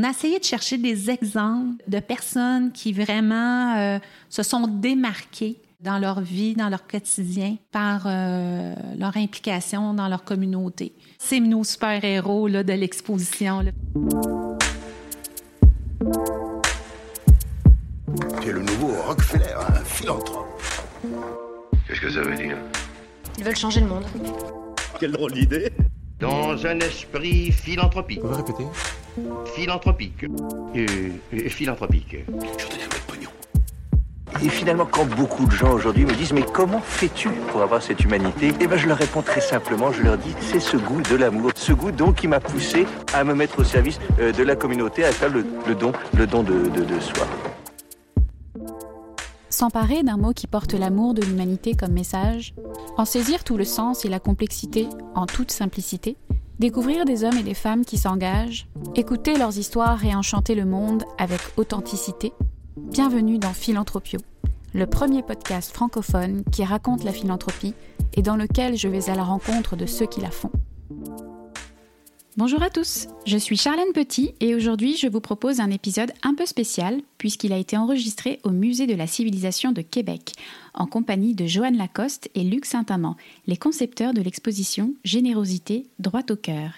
On a essayé de chercher des exemples de personnes qui vraiment euh, se sont démarquées dans leur vie, dans leur quotidien, par euh, leur implication dans leur communauté. C'est nos super-héros de l'exposition. Tu es le nouveau Rockefeller, un philanthrope. Qu'est-ce que ça veut dire? Ils veulent changer le monde. Quelle drôle d'idée Dans un esprit philanthropique. Vous pouvez répéter Philanthropique. Euh, euh, philanthropique. Je un peu de pognon. Et finalement, quand beaucoup de gens aujourd'hui me disent mais comment fais-tu pour avoir cette humanité? Eh ben, je leur réponds très simplement. Je leur dis c'est ce goût de l'amour, ce goût donc qui m'a poussé à me mettre au service euh, de la communauté, à faire le, le don, le don de, de, de soi. S'emparer d'un mot qui porte l'amour de l'humanité comme message, en saisir tout le sens et la complexité en toute simplicité, découvrir des hommes et des femmes qui s'engagent, écouter leurs histoires et enchanter le monde avec authenticité. Bienvenue dans Philanthropio, le premier podcast francophone qui raconte la philanthropie et dans lequel je vais à la rencontre de ceux qui la font. Bonjour à tous, je suis Charlène Petit et aujourd'hui je vous propose un épisode un peu spécial puisqu'il a été enregistré au Musée de la civilisation de Québec en compagnie de Joanne Lacoste et Luc Saint-Amand, les concepteurs de l'exposition Générosité, droit au cœur.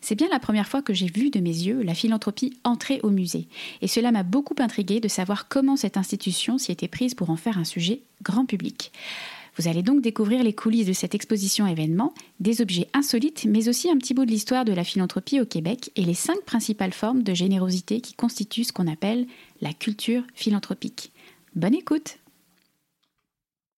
C'est bien la première fois que j'ai vu de mes yeux la philanthropie entrer au musée et cela m'a beaucoup intrigué de savoir comment cette institution s'y était prise pour en faire un sujet grand public. Vous allez donc découvrir les coulisses de cette exposition événement, des objets insolites, mais aussi un petit bout de l'histoire de la philanthropie au Québec et les cinq principales formes de générosité qui constituent ce qu'on appelle la culture philanthropique. Bonne écoute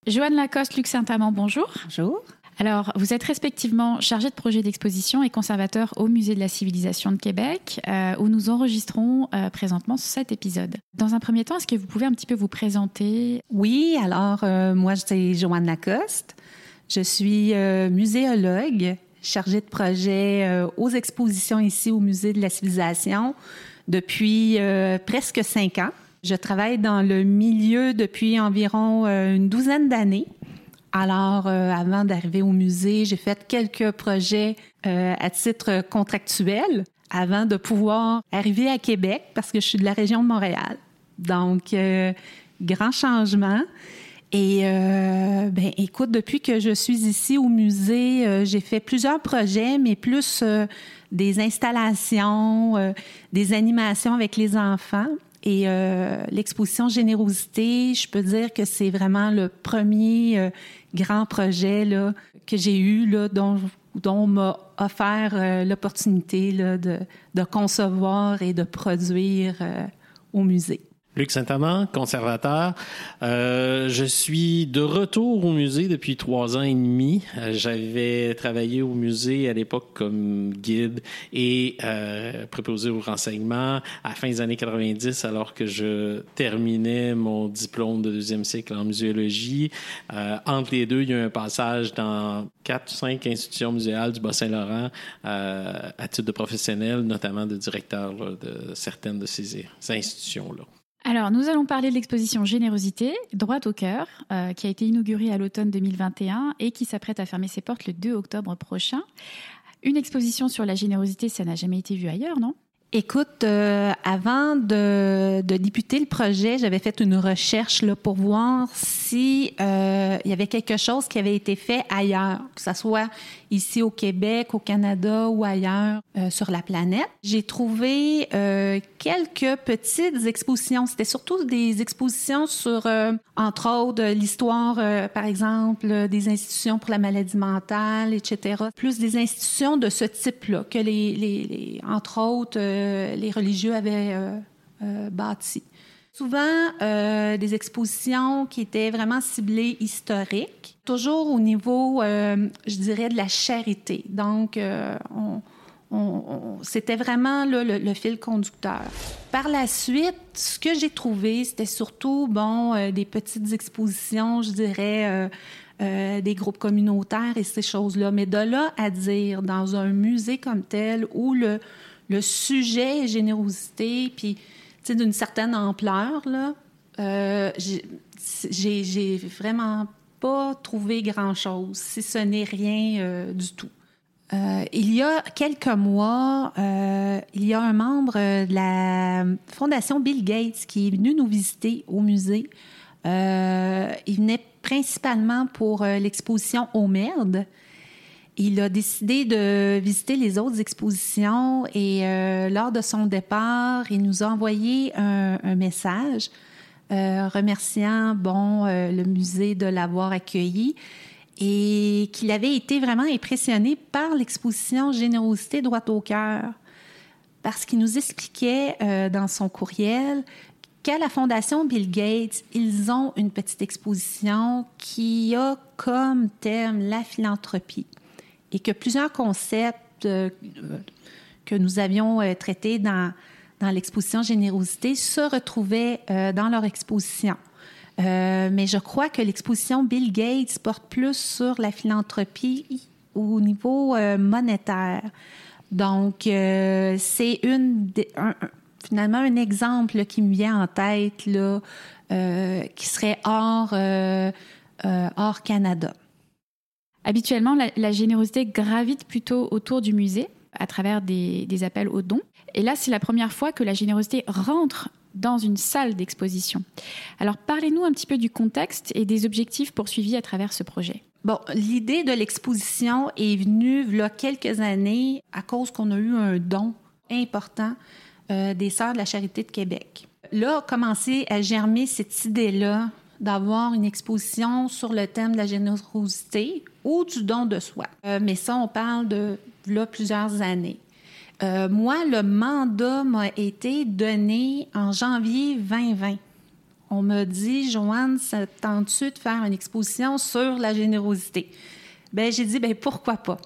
Joanne Lacoste, Luc Saint-Amand, bonjour. Bonjour. Alors, vous êtes respectivement chargé de projet d'exposition et conservateur au Musée de la Civilisation de Québec, euh, où nous enregistrons euh, présentement cet épisode. Dans un premier temps, est-ce que vous pouvez un petit peu vous présenter? Oui, alors euh, moi, c'est Joanne Lacoste. Je suis euh, muséologue, chargée de projet aux expositions ici au Musée de la Civilisation depuis presque cinq ans. Je travaille dans le milieu depuis environ une douzaine d'années. Alors, euh, avant d'arriver au musée, j'ai fait quelques projets euh, à titre contractuel avant de pouvoir arriver à Québec parce que je suis de la région de Montréal. Donc, euh, grand changement. Et ben, écoute, depuis que je suis ici au musée, j'ai fait plusieurs projets, mais plus des installations, des animations avec les enfants. Et l'exposition Générosité, je peux dire que c'est vraiment le premier euh, grand projet là, que j'ai eu, dont, dont on m'a offert euh, l'opportunité de concevoir et de produire euh, au musée. Luc Saint-Amand, conservateur. Euh, je suis de retour au musée depuis trois ans et demi. Euh, J'avais travaillé au musée à l'époque comme guide et euh, préposé au renseignement à la fin des années 90 alors que je terminais mon diplôme de deuxième cycle en muséologie. Euh, entre les deux, il y a eu un passage dans quatre ou cinq institutions muséales du Bas-Saint-Laurent euh, à titre de professionnel, notamment de directeur là, de certaines de ces institutions-là. Alors, nous allons parler de l'exposition Générosité, droit au cœur, euh, qui a été inaugurée à l'automne 2021 et qui s'apprête à fermer ses portes le 2 octobre prochain. Une exposition sur la générosité, ça n'a jamais été vu ailleurs, non? Écoute, euh, avant de, de débuter le projet, j'avais fait une recherche là, pour voir si euh, il y avait quelque chose qui avait été fait ailleurs, que ce soit ici au Québec, au Canada ou ailleurs euh, sur la planète. J'ai trouvé euh, quelques petites expositions. C'était surtout des expositions sur, euh, entre autres, l'histoire, par exemple, des institutions pour la maladie mentale, etc. Plus des institutions de ce type-là que les, les, les entre autres, euh, les religieux avaient euh, euh, bâti. Souvent, des expositions qui étaient vraiment ciblées historiques, toujours au niveau, je dirais, de la charité. Donc, on, on- on- c'était vraiment le, fil conducteur. Par la suite, ce que j'ai trouvé, c'était surtout, bon, des petites expositions, je dirais, des groupes communautaires et ces choses-là. Mais de là à dire, dans un musée comme tel, où le, le sujet générosité, puis, d'une certaine ampleur, là, euh, j'ai- vraiment pas trouvé grand-chose, si ce n'est rien euh, du tout. Euh, il y a quelques mois, il y a un membre de la Fondation Bill Gates qui est venu nous visiter au musée. Il venait principalement pour l'exposition Au Merde. Il a décidé de visiter les autres expositions et lors de son départ, il nous a envoyé un, message remerciant bon, le musée de l'avoir accueilli et qu'il avait été vraiment impressionné par l'exposition Générosité droite au cœur, parce qu'il nous expliquait euh, dans son courriel qu'à la Fondation Bill Gates, ils ont une petite exposition qui a comme thème la philanthropie et que plusieurs concepts euh, que nous avions euh, traités dans, dans l'exposition Générosité se retrouvaient dans leur exposition. Euh, mais je crois que l'exposition Bill Gates porte plus sur la philanthropie au niveau euh, monétaire. Donc, euh, c'est une finalement un exemple qui me vient en tête là, qui serait hors, hors Canada. Habituellement, la, générosité gravite plutôt autour du musée à travers des, appels aux dons. Et là, c'est la première fois que la générosité rentre dans une salle d'exposition. Alors parlez-nous un petit peu du contexte et des objectifs poursuivis à travers ce projet. Bon, l'idée de l'exposition est venue il y a quelques années à cause qu'on a eu un don important euh, des Sœurs de la Charité de Québec. Là a commencé à germer cette idée-là d'avoir une exposition sur le thème de la générosité ou du don de soi. Euh, mais ça, on parle de là plusieurs années. Euh, moi, le mandat m'a été donné en janvier 2020. On m'a dit, Joanne, ça tente-tu de faire une exposition sur la générosité? Ben, j'ai dit, ben, pourquoi pas?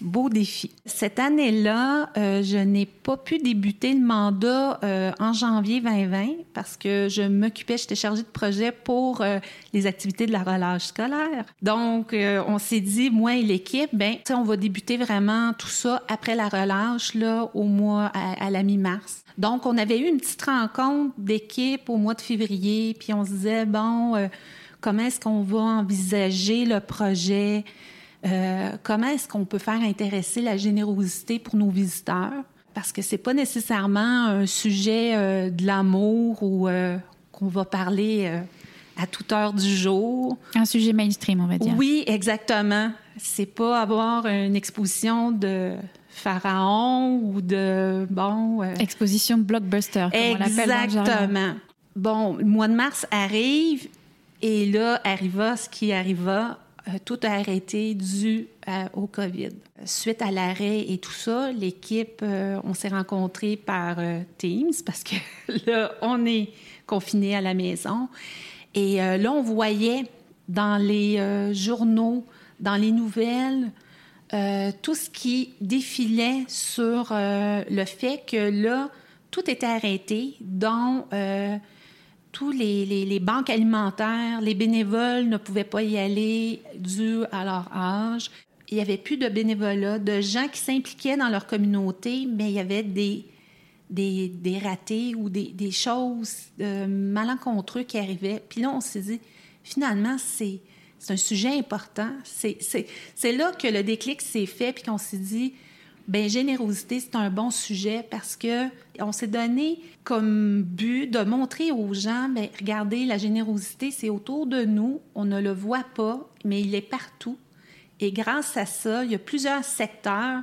Beau défi. Cette année-là, euh, je n'ai pas pu débuter le mandat euh, en janvier 2020 parce que je m'occupais, j'étais chargée de projet pour euh, les activités de la relâche scolaire. Donc, on s'est dit, moi et l'équipe, ben, on va débuter vraiment tout ça après la relâche, là, au mois, à, à la mi-mars. Donc, on avait eu une petite rencontre d'équipe au mois de février, puis on se disait, bon, comment est-ce qu'on va envisager le projet? Euh, comment est-ce qu'on peut faire intéresser la générosité pour nos visiteurs? Parce que c'est pas nécessairement un sujet euh, de l'amour ou euh, qu'on va parler à toute heure du jour. Un sujet mainstream, on va dire. Oui, exactement. C'est pas avoir une exposition de pharaon ou de bon. Exposition blockbuster, comme on. Exactement. Bon, le mois de mars arrive et là arriva ce qui arriva tout a arrêté dû au COVID. Suite à l'arrêt et tout ça, l'équipe, euh, on s'est rencontrés par euh, Teams parce que là, on est confiné à la maison. Et là, on voyait dans les journaux, dans les nouvelles, tout ce qui défilait sur le fait que là, tout était arrêté, dont tous les, banques alimentaires, les bénévoles ne pouvaient pas y aller dû à leur âge. Il n'y avait plus de bénévolat, de gens qui s'impliquaient dans leur communauté, mais il y avait des, des, ratés ou des, choses euh, malencontreuses qui arrivaient. Puis là, on s'est dit, finalement, c'est, un sujet important. C'est là que le déclic s'est fait, puis qu'on s'est dit, ben générosité, c'est un bon sujet parce que on s'est donné comme but de montrer aux gens, ben regardez, la générosité, c'est autour de nous, on ne le voit pas, mais il est partout. Et grâce à ça, il y a plusieurs secteurs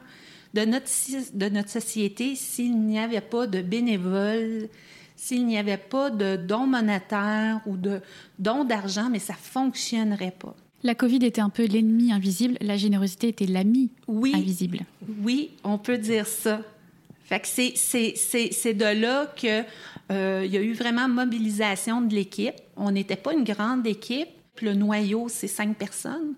de notre, de notre société, s'il n'y avait pas de bénévoles, s'il n'y avait pas de dons monétaires ou de dons d'argent, mais ça fonctionnerait pas. La COVID était un peu l'ennemi invisible, la générosité était l'ami invisible. Oui, on peut dire ça. Fait que c'est de là qu'il euh, y a eu vraiment mobilisation de l'équipe. On n'était pas une grande équipe. Le noyau, c'est cinq personnes.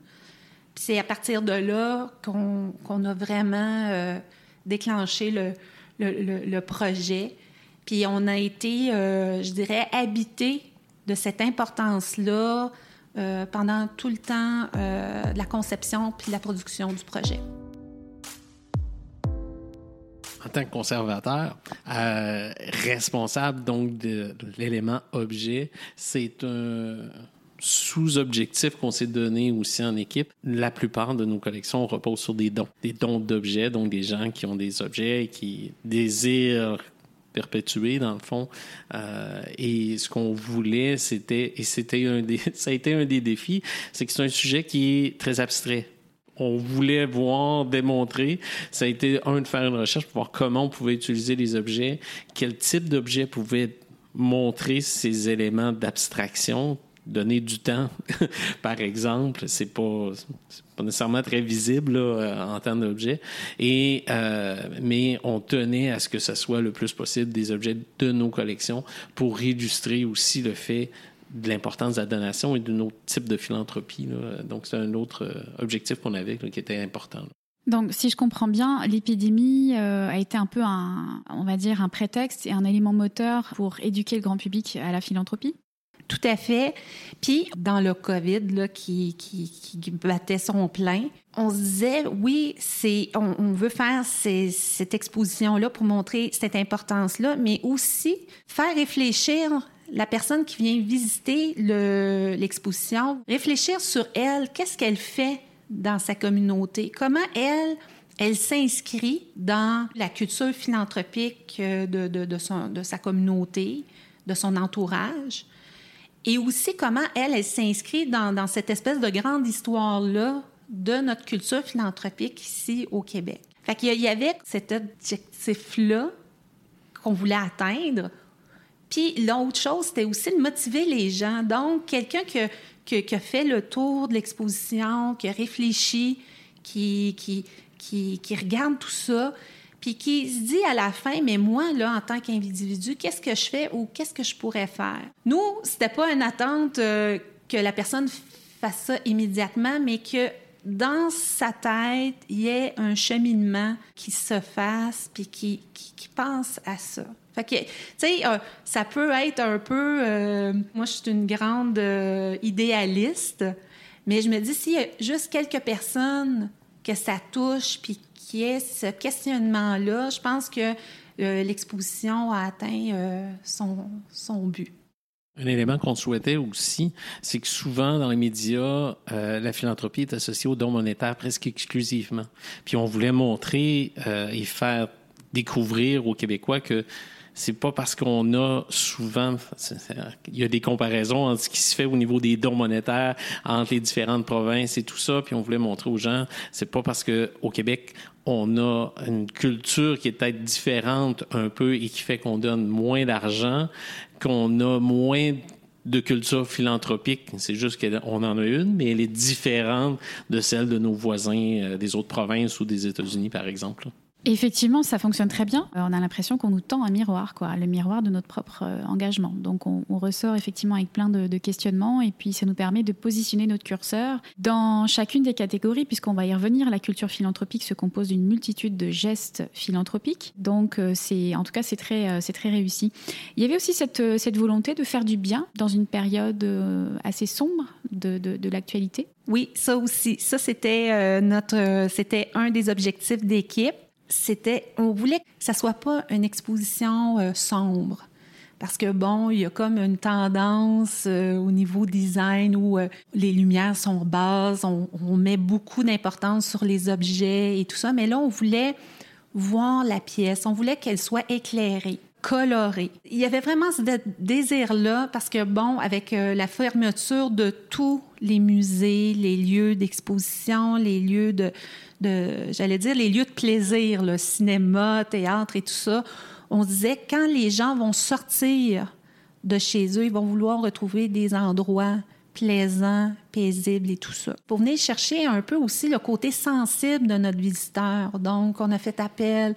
c'est à partir de là qu'on a vraiment euh, déclenché le, le, projet. Puis on a été, euh, je dirais, habité de cette importance-là, euh, pendant tout le temps euh, de la conception puis la production du projet. En tant que conservateur, euh, responsable donc de, l'élément objet, c'est un sous-objectif qu'on s'est donné aussi en équipe. La plupart de nos collections reposent sur des dons, des dons d'objets, donc des gens qui ont des objets et qui désirent perpétuer dans le fond. Euh, et ce qu'on voulait, c'était et c'était un des, ça a été un des défis, c'est que c'est un sujet qui est très abstrait on voulait voir, démontrer, ça a été un de faire une recherche pour voir comment on pouvait utiliser les objets, quel type d'objet pouvait montrer ces éléments d'abstraction, donner du temps, par exemple, c'est pas, pas nécessairement très visible euh, en termes d'objets. Et euh, mais on tenait à ce que ce soit le plus possible des objets de nos collections pour illustrer aussi le fait de l'importance de la donation et d'un autre type de philanthropie. Donc c'est un autre euh, objectif qu'on avait qui était important. Donc, si je comprends bien, l'épidémie a été un peu on va dire, un prétexte et un élément moteur pour éduquer le grand public à la philanthropie? Tout à fait. Puis, dans le COVID là, qui, battait son plein, on se disait, oui, c'est, on, veut faire cette exposition-là pour montrer cette importance-là, mais aussi faire réfléchir la personne qui vient visiter le, l'exposition, réfléchir sur elle, qu'est-ce qu'elle fait dans sa communauté, comment elle, elle s'inscrit dans la culture philanthropique de, de, de, son, de sa communauté, de son entourage, et aussi comment elle, s'inscrit dans, cette espèce de grande histoire-là de notre culture philanthropique ici au Québec. Fait qu'il y avait cet objectif-là qu'on voulait atteindre. Puis l'autre chose, c'était aussi de motiver les gens. Donc, quelqu'un qui, a fait le tour de l'exposition, qui a réfléchi, qui regarde tout ça, puis qui se dit à la fin, mais moi, là, en tant qu'individu, qu'est-ce que je fais ou qu'est-ce que je pourrais faire? Nous, c'était pas une attente euh, que la personne fasse ça immédiatement, mais que dans sa tête, il y ait un cheminement qui se fasse, puis qui, pense à ça. Fait que, tu sais, euh, ça peut être un peu... Euh, moi, je suis une grande idéaliste, mais je me dis, s'il y a juste quelques personnes que ça touche, puis qui est ce questionnement-là, je pense que euh, l'exposition a atteint euh, son, son but. Un élément qu'on souhaitait aussi, c'est que souvent dans les médias, euh, la philanthropie est associée aux dons monétaires presque exclusivement. Puis on voulait montrer et faire découvrir aux Québécois que c'est pas parce qu'on a souvent, il y a des comparaisons entre ce qui se fait au niveau des dons monétaires entre les différentes provinces et tout ça, puis on voulait montrer aux gens, c'est pas parce que au Québec on a une culture qui est peut-être différente un peu et qui fait qu'on donne moins d'argent, qu'on a moins de culture philanthropique. C'est juste qu'on en a une, mais elle est différente de celle de nos voisins euh, des autres provinces ou des États-Unis, par exemple. Effectivement, ça fonctionne très bien. Euh, on a l'impression qu'on nous tend un miroir, quoi, le miroir de notre propre euh, engagement. Donc, on, ressort effectivement avec plein de, questionnements et puis ça nous permet de positionner notre curseur dans chacune des catégories, puisqu'on va y revenir. La culture philanthropique se compose d'une multitude de gestes philanthropiques. Donc, euh, c'est, en tout cas, c'est très, c'est très réussi. Il y avait aussi cette, cette volonté de faire du bien dans une période assez sombre de, de, de l'actualité. Oui, ça aussi. Ça, c'était notre, c'était un des objectifs d'équipe c'était, on voulait que ça soit pas une exposition euh, sombre. Parce que bon, il y a comme une tendance euh, au niveau design où euh, les lumières sont basses, on, on met beaucoup d'importance sur les objets et tout ça. Mais là, on voulait voir la pièce, on voulait qu'elle soit éclairée Il y avait vraiment ce désir-là parce que, bon, avec euh, la fermeture de tous les musées, les lieux d'exposition, les lieux de, de j'allais dire, les lieux de plaisir, le cinéma, théâtre et tout ça, on disait, quand les gens vont sortir de chez eux, ils vont vouloir retrouver des endroits plaisants, paisibles et tout ça. Pour venir chercher un peu aussi le côté sensible de notre visiteur. Donc, on a fait appel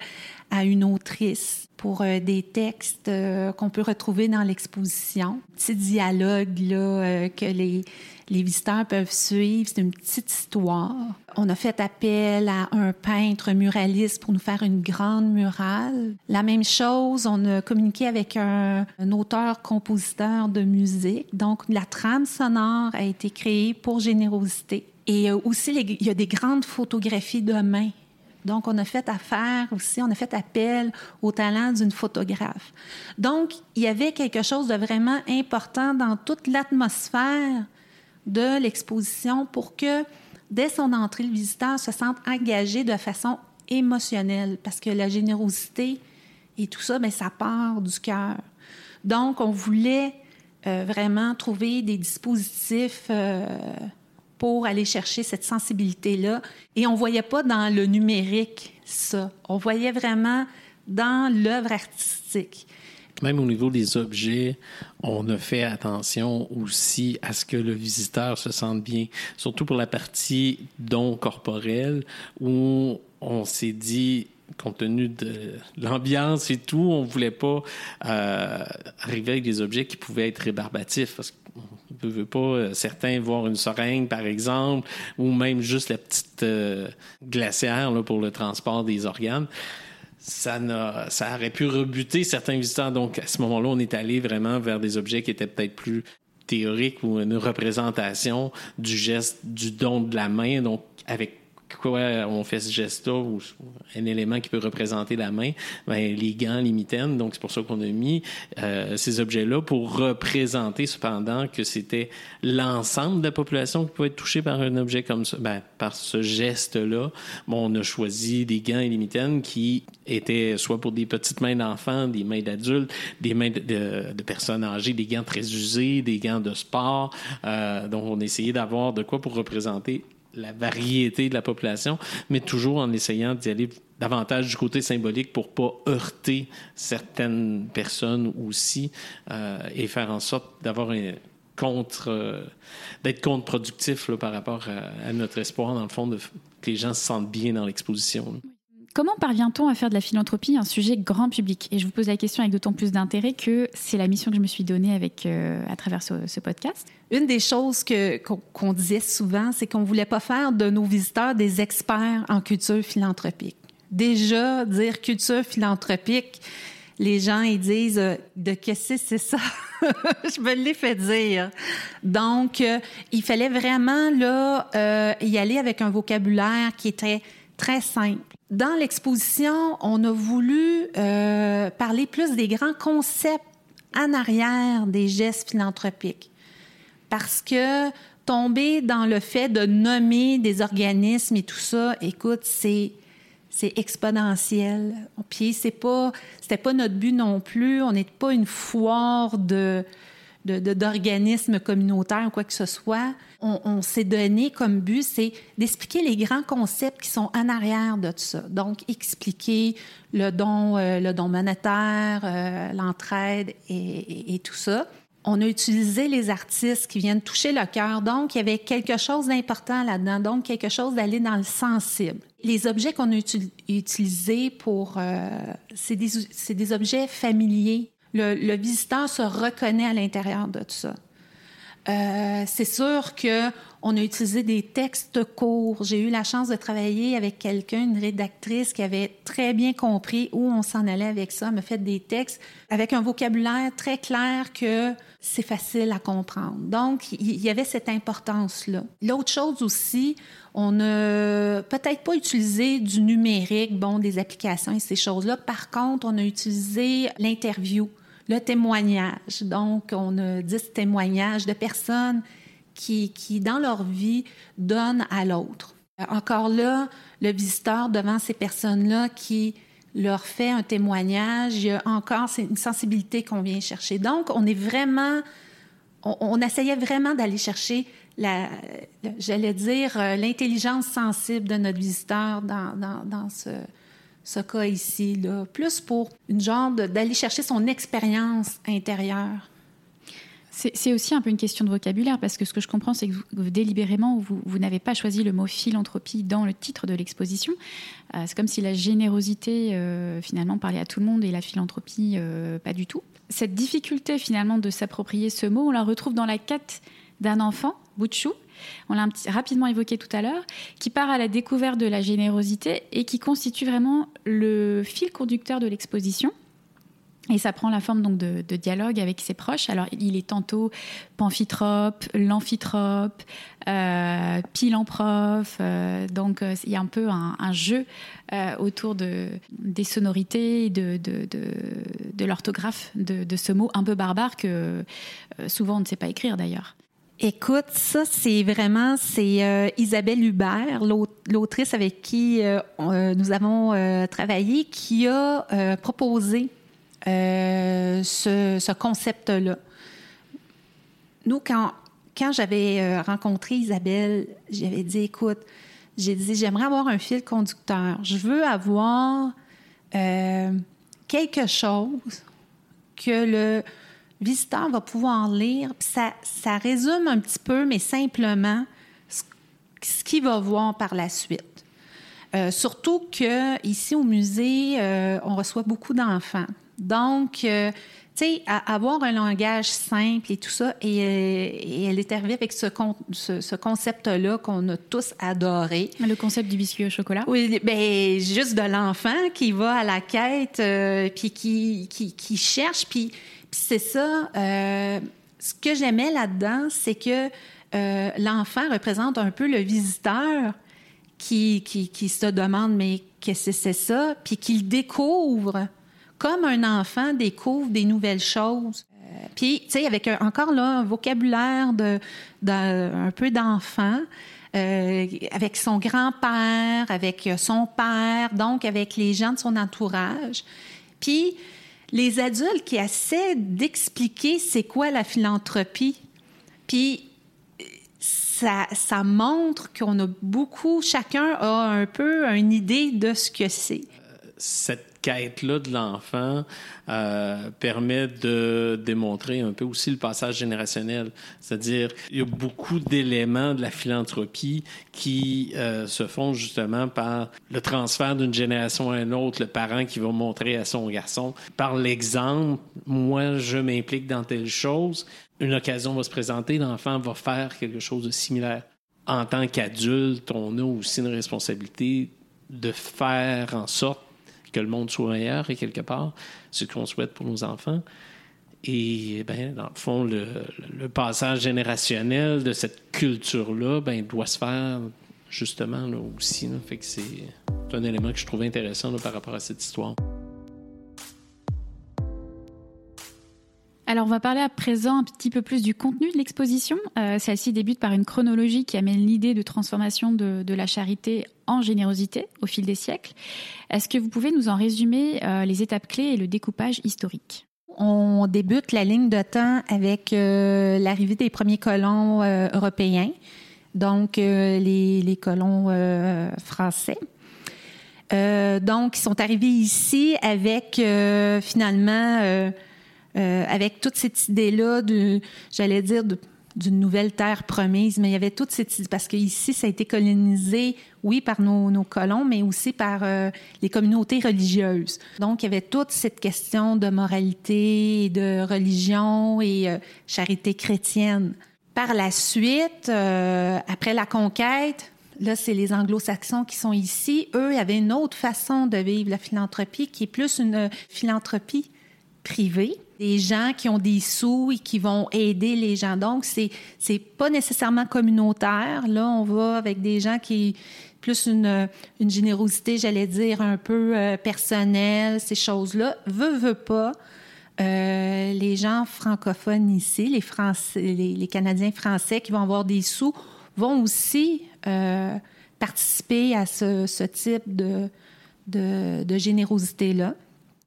à une autrice pour euh, des textes euh, qu'on peut retrouver dans l'exposition. Petit dialogue là euh, que les les visiteurs peuvent suivre. C'est une petite histoire. On a fait appel à un peintre muraliste pour nous faire une grande murale. La même chose, on a communiqué avec un, auteur-compositeur de musique. Donc, la trame sonore a été créée pour générosité. Et aussi, il y a des grandes photographies de main donc, on a fait affaire aussi, on a fait appel au talent d'une photographe. Donc, il y avait quelque chose de vraiment important dans toute l'atmosphère de l'exposition pour que dès son entrée, le visiteur se sente engagé de façon émotionnelle parce que la générosité et tout ça, bien, ça part du cœur. Donc, on voulait euh, vraiment trouver des dispositifs euh, pour aller chercher cette sensibilité-là. Et on ne voyait pas dans le numérique ça. On voyait vraiment dans l'œuvre artistique. Même au niveau des objets, on a fait attention aussi à ce que le visiteur se sente bien, surtout pour la partie don corporel, où on s'est dit, compte tenu de l'ambiance et tout, on voulait pas euh, arriver avec des objets qui pouvaient être rébarbatifs. Parce qu'on ne veut pas, euh, certains, voir une seringue, par exemple, ou même juste la petite euh, glacière là, pour le transport des organes ça, ça aurait pu rebuter certains visiteurs. Donc, à ce moment-là, on est allé vraiment vers des objets qui étaient peut-être plus théoriques ou une représentation du geste, du don de la main, donc avec quoi on fait ce geste-là ou un élément qui peut représenter la main, ben, les gants, les. Donc, c'est pour ça qu'on a mis euh, ces objets-là pour représenter cependant que c'était l'ensemble de la population qui pouvait être touchée par un objet comme ça, ben, par ce geste-là. Bon, on a choisi des gants et qui étaient soit pour des petites mains d'enfants, des mains d'adultes, des mains de, personnes âgées, des gants très usés, des gants de sport. Euh, donc, on a essayé d'avoir de quoi pour représenter la variété de la population, mais toujours en essayant d'y aller davantage du côté symbolique pour pas heurter certaines personnes aussi euh, et faire en sorte d'avoir un contre euh, d'être contre-productif par rapport à, notre espoir dans le fond de que les gens se sentent bien dans l'exposition. Comment parvient-on à faire de la philanthropie un sujet grand public? Et je vous pose la question avec d'autant plus d'intérêt que c'est la mission que je me suis donnée avec, euh, à travers ce, podcast. Une des choses qu'on, disait souvent, c'est qu'on ne voulait pas faire de nos visiteurs des experts en culture philanthropique. Déjà, dire culture philanthropique, les gens ils disent euh, de qu'est-ce que c'est ça Je me l'ai fait dire. Donc, euh, il fallait vraiment là y aller avec un vocabulaire qui était très simple. Dans l'exposition, on a voulu euh, parler plus des grands concepts en arrière des gestes philanthropiques. Parce que tomber dans le fait de nommer des organismes et tout ça, écoute, c'est c'est exponentiel. Puis c'est pas c'était pas notre but non plus, on n'est pas une foire de d'organismes de, communautaires ou quoi que ce soit. On, s'est donné comme but, c'est d'expliquer les grands concepts qui sont en arrière de tout ça. Donc, expliquer le don, euh, le don monétaire, euh, l'entraide et, et, tout ça. On a utilisé les artistes qui viennent toucher le cœur. Donc, il y avait quelque chose d'important là-dedans. Donc, quelque chose d'aller dans le sensible. Les objets qu'on a utilisés pour... Euh, c'est des, des objets familiers le, visiteur se reconnaît à l'intérieur de tout ça. Euh, c'est sûr que on a utilisé des textes courts. J'ai eu la chance de travailler avec quelqu'un, une rédactrice qui avait très bien compris où on s'en allait avec ça, me fait des textes avec un vocabulaire très clair que c'est facile à comprendre. Donc, il y avait cette importance-là. L'autre chose aussi, on n'a peut-être pas utilisé du numérique, bon, des applications et ces choses-là. Par contre, on a utilisé l'interview le témoignage. Donc, on a dix témoignages de personnes qui, qui dans leur vie, donnent à l'autre. Encore là, le visiteur devant ces personnes-là qui leur fait un témoignage, il y a encore une sensibilité qu'on vient chercher. Donc, on est vraiment, on, essayait vraiment d'aller chercher la, j'allais dire, euh, l'intelligence sensible de notre visiteur dans, dans, dans ce, ce cas ici, là, plus pour une genre d'aller chercher son expérience intérieure. C'est aussi un peu une question de vocabulaire, parce que ce que je comprends, c'est que délibérément, vous, n'avez pas choisi le mot philanthropie dans le titre de l'exposition. Euh, c'est comme si la générosité, euh, finalement, parlait à tout le monde et la philanthropie, euh, pas du tout. Cette difficulté, finalement, de s'approprier ce mot, on la retrouve dans la quête d'un enfant, Bouchou, on l'a rapidement évoqué tout à l'heure, qui part à la découverte de la générosité et qui constitue vraiment le fil conducteur de l'exposition. Et ça prend la forme donc de, dialogue avec ses proches. Alors, il est tantôt pamphitrope, l'amphitrope, euh, pilanprof. Euh, donc, euh, il y a un peu un, jeu euh, autour de, des sonorités, de, l'orthographe de, ce mot un peu barbare que souvent on ne sait pas écrire d'ailleurs. Écoute, ça, c'est vraiment, c'est euh, Isabelle Hubert, l'autrice avec qui euh, nous avons travaillé, qui a proposé ce, ce concept-là. Nous, quand, quand j'avais rencontré Isabelle, j'avais dit, écoute, j'ai dit, j'aimerais avoir un fil conducteur. Je veux avoir quelque chose que le visiteur va pouvoir lire. ça, ça résume un petit peu, mais simplement, ce qu'il va voir par la suite. Euh, surtout que ici au musée, euh, on reçoit beaucoup d'enfants. Donc, euh, tu sais, avoir un langage simple et tout ça, et, elle est arrivée avec ce, ce, concept-là qu'on a tous adoré. Le concept du biscuit au chocolat? Oui, bien, juste de l'enfant qui va à la quête, puis qui, qui, qui, cherche, puis c'est ça, euh, ce que j'aimais là-dedans, c'est que euh, l'enfant représente un peu le visiteur qui, qui, se demande mais qu'est-ce que c'est ça, puis qu'il découvre comme un enfant découvre des nouvelles choses. Euh, puis, tu sais, avec encore là un vocabulaire de, un peu d'enfant. avec son grand-père, avec son père, donc avec les gens de son entourage. Puis, les adultes qui essaient d'expliquer c'est quoi la philanthropie. Puis ça, ça montre qu'on a beaucoup, chacun a un peu une idée de ce que c'est. Cette quête-là de l'enfant euh, permet de démontrer un peu aussi le passage générationnel. C'est-à-dire, il y a beaucoup d'éléments de la philanthropie qui euh, se font justement par le transfert d'une génération à une autre, le parent qui va montrer à son garçon. Par l'exemple, moi, je m'implique dans telle chose, une occasion va se présenter, l'enfant va faire quelque chose de similaire. En tant qu'adulte, on a aussi une responsabilité de faire en sorte que le monde soit meilleur et quelque part, ce qu'on souhaite pour nos enfants. Et ben, dans le fond, le, passage générationnel de cette culture-là ben, doit se faire justement là, aussi. Que c'est un élément que je trouve intéressant par rapport à cette histoire. Alors, on va parler à présent un petit peu plus du contenu de l'exposition. Euh, celle-ci débute par une chronologie qui amène l'idée de transformation de, la charité en générosité au fil des siècles. Est-ce que vous pouvez nous en résumer euh, les étapes clés et le découpage historique? On débute la ligne de temps avec euh, l'arrivée des premiers colons européens, donc les, les, colons français. donc, ils sont arrivés ici avec finalement euh, avec toute cette idée-là, j'allais dire, d'une nouvelle terre promise, mais il y avait toute cette parce qu'ici, ça a été colonisé, oui, par nos, colons, mais aussi par euh, les communautés religieuses. Donc, il y avait toute cette question de moralité, de religion et euh, charité chrétienne. Par la suite, après la conquête, là, c'est les anglo-saxons qui sont ici. Eux, avaient une autre façon de vivre la philanthropie, qui est plus une philanthropie privée des gens qui ont des sous et qui vont aider les gens. Donc, c'est c'est pas nécessairement communautaire. Là, on va avec des gens qui plus une, une générosité, j'allais dire, un peu euh, personnelle, ces choses-là. Veut, veut pas. Euh, les gens francophones ici, les, Français, les, Canadiens français qui vont avoir des sous, vont aussi euh, participer à ce, ce type de, de, de générosité-là.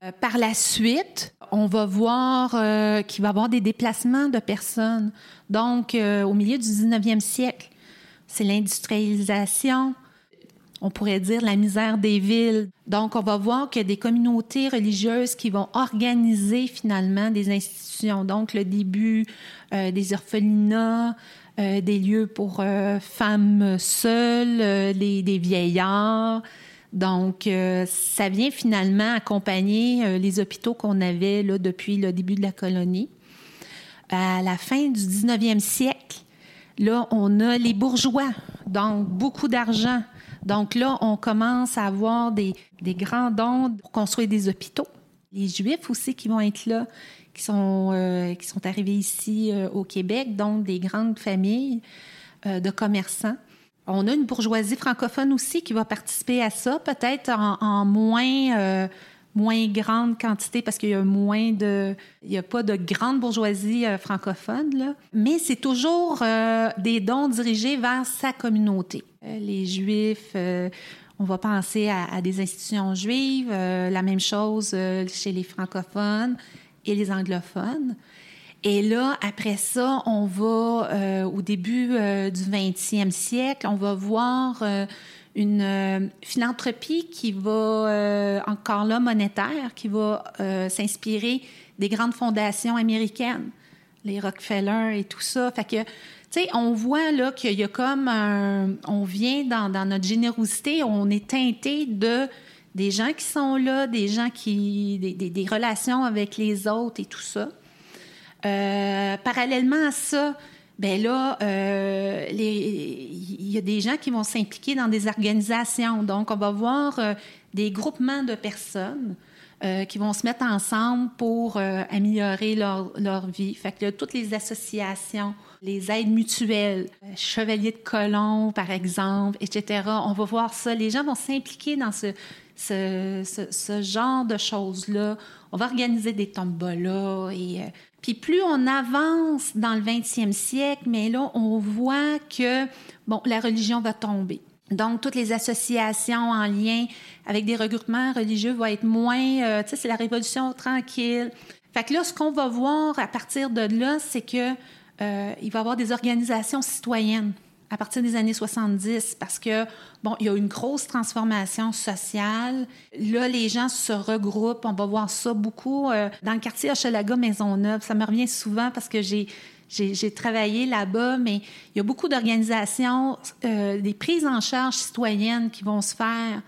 Euh, par la suite, on va voir euh, qu'il va y avoir des déplacements de personnes. Donc, euh, au milieu du 19e siècle, c'est l'industrialisation, on pourrait dire la misère des villes. Donc, on va voir qu'il y a des communautés religieuses qui vont organiser finalement des institutions. Donc, le début des orphelinats, des lieux pour femmes seules, des vieillards. Donc, euh, ça vient finalement accompagner euh, les hôpitaux qu'on avait là, depuis le début de la colonie. À la fin du 19e siècle, là, on a les bourgeois, donc beaucoup d'argent. Donc là, on commence à avoir des, des grands dons pour construire des hôpitaux. Les Juifs aussi qui vont être là, qui sont, euh, qui sont arrivés ici au Québec, donc des grandes familles de commerçants. On a une bourgeoisie francophone aussi qui va participer à ça, peut-être en, moins, euh, moins grande quantité parce qu'il y a moins de, il n'y a pas de grande bourgeoisie euh, francophone là, mais c'est toujours euh, des dons dirigés vers sa communauté. Les Juifs, on va penser à des institutions juives, la même chose chez les francophones et les anglophones. Et là, après ça, on va au début du 20e siècle, on va voir une euh, philanthropie qui va, euh, encore là, monétaire, qui va euh, s'inspirer des grandes fondations américaines, les Rockefeller et tout ça. Fait que, tu sais, on voit là qu'il y a comme un, on vient dans, dans, notre générosité, on est teinté de des gens qui sont là, des gens qui, des, des, des relations avec les autres et tout ça. Parallèlement à ça, ben là, euh, il y a des gens qui vont s'impliquer dans des organisations. Donc, on va voir euh, des groupements de personnes euh, qui vont se mettre ensemble pour améliorer leur, leur, vie. Fait que là, toutes les associations, les aides mutuelles, Chevaliers de colons, par exemple, etc., on va voir ça. Les gens vont s'impliquer dans ce, ce, genre de choses-là. On va organiser des tombolas et puis plus on avance dans le 20e siècle, mais là, on voit que, bon, la religion va tomber. Donc, toutes les associations en lien avec des regroupements religieux vont être moins, euh, tu sais, c'est la révolution tranquille. Fait que là, ce qu'on va voir à partir de là, c'est que euh, il va y avoir des organisations citoyennes à partir des années 70 parce que, bon, il y a une grosse transformation sociale. Là, les gens se regroupent. On va voir ça beaucoup euh, dans le quartier Hochelaga Maisonneuve. Ça me revient souvent parce que j'ai j'ai travaillé là-bas, mais il y a beaucoup d'organisations, euh, des prises en charge citoyennes qui vont se faire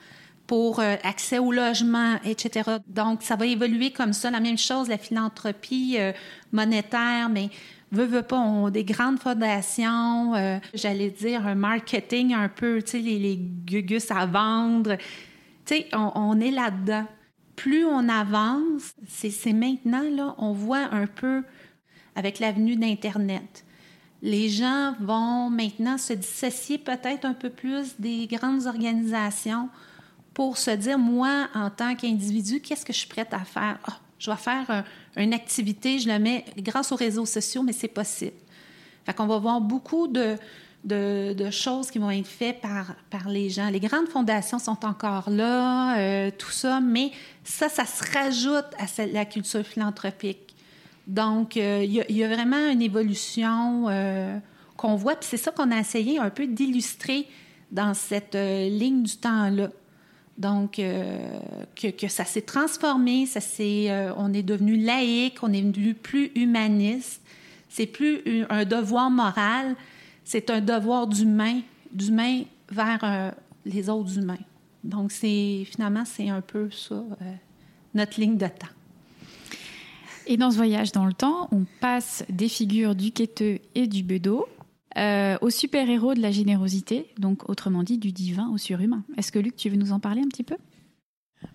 pour euh, accès au logement, etc. Donc, ça va évoluer comme ça. La même chose, la philanthropie monétaire, mais veut, veut pas, des grandes fondations, euh, j'allais dire un marketing un peu, tu sais, les, les gugus à vendre. Tu sais, on, on est là-dedans. Plus on avance, c'est maintenant, là, on voit un peu avec l'avenue d'Internet. Les gens vont maintenant se dissocier peut-être un peu plus des grandes organisations pour se dire, moi, en tant qu'individu, qu'est-ce que je suis prête à faire? Ah, je vais faire une activité, je la mets grâce aux réseaux sociaux, mais c'est possible. Fait qu'on va voir beaucoup de, choses qui vont être faites par, par les gens. Les grandes fondations sont encore là, euh, tout ça, mais ça, ça se rajoute à la culture philanthropique. Donc, euh, il y, a vraiment une évolution euh, qu'on voit, puis c'est ça qu'on a essayé un peu d'illustrer dans cette ligne du temps-là. Donc, euh, que, ça s'est transformé, ça euh, on est devenu laïque, on est devenu plus humaniste. C'est plus un devoir moral, c'est un devoir d'humain, d'humain vers euh, les autres humains. Donc, c'est finalement, c'est un peu ça, notre ligne de temps. Et dans ce voyage dans le temps, on passe des figures du quêteux et du bedeau euh, au super-héros de la générosité, donc autrement dit du divin au surhumain. Est-ce que Luc, tu veux nous en parler un petit peu?